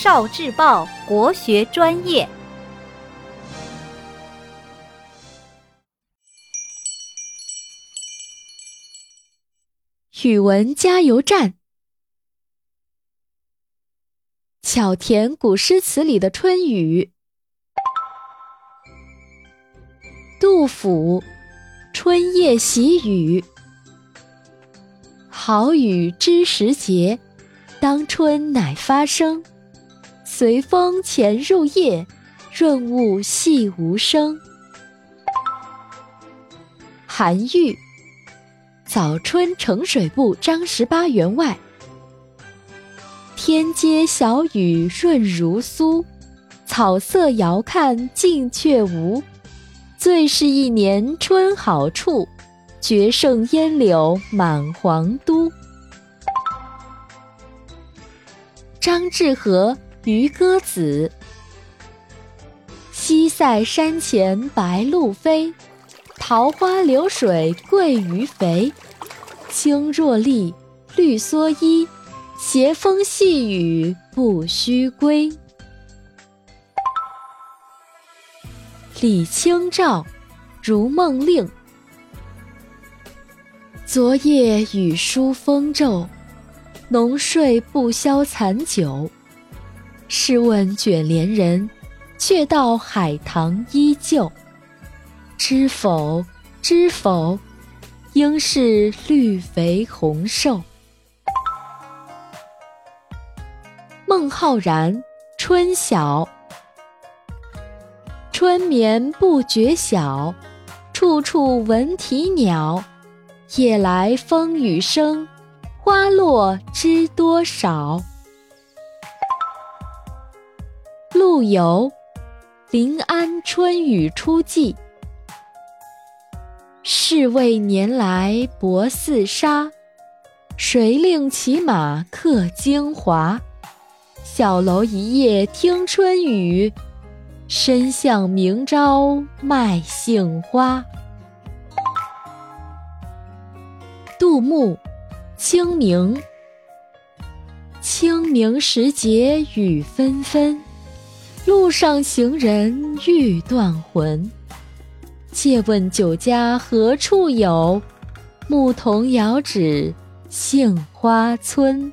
少智报国学专业。语文加油站。巧填古诗词里的春雨。杜甫《春夜喜雨》：好雨知时节，当春乃发生。随风潜入夜，润物细无声。韩愈《早春呈水部张十八员外》。天街小雨润如酥，草色遥看近却无。最是一年春好处，绝胜烟柳满皇都。张志和《渔歌子》：西塞山前白鹭飞，桃花流水鳜鱼肥。青箬笠，绿蓑衣。斜风细雨不须归。李清照《如梦令》：昨夜雨疏风骤，浓睡不消残酒。试问卷帘人，却道海棠依旧。知否，知否，应是绿肥红瘦。孟浩然《春晓》：春眠不觉晓，处处闻啼鸟。夜来风雨声，花落知多少。陆游《临安春雨初霁》：是谓年来薄似纱，谁令骑马客京华？小楼一夜听春雨，深巷明朝卖杏花。杜牧《清明》：清明时节雨纷纷，路上行人欲断魂。借问酒家何处有？牧童遥指杏花村。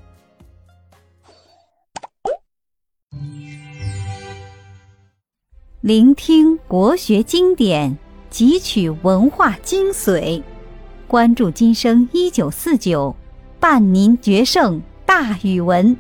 聆听国学经典，汲取文化精髓，关注今生一九四九，伴您决胜大语文。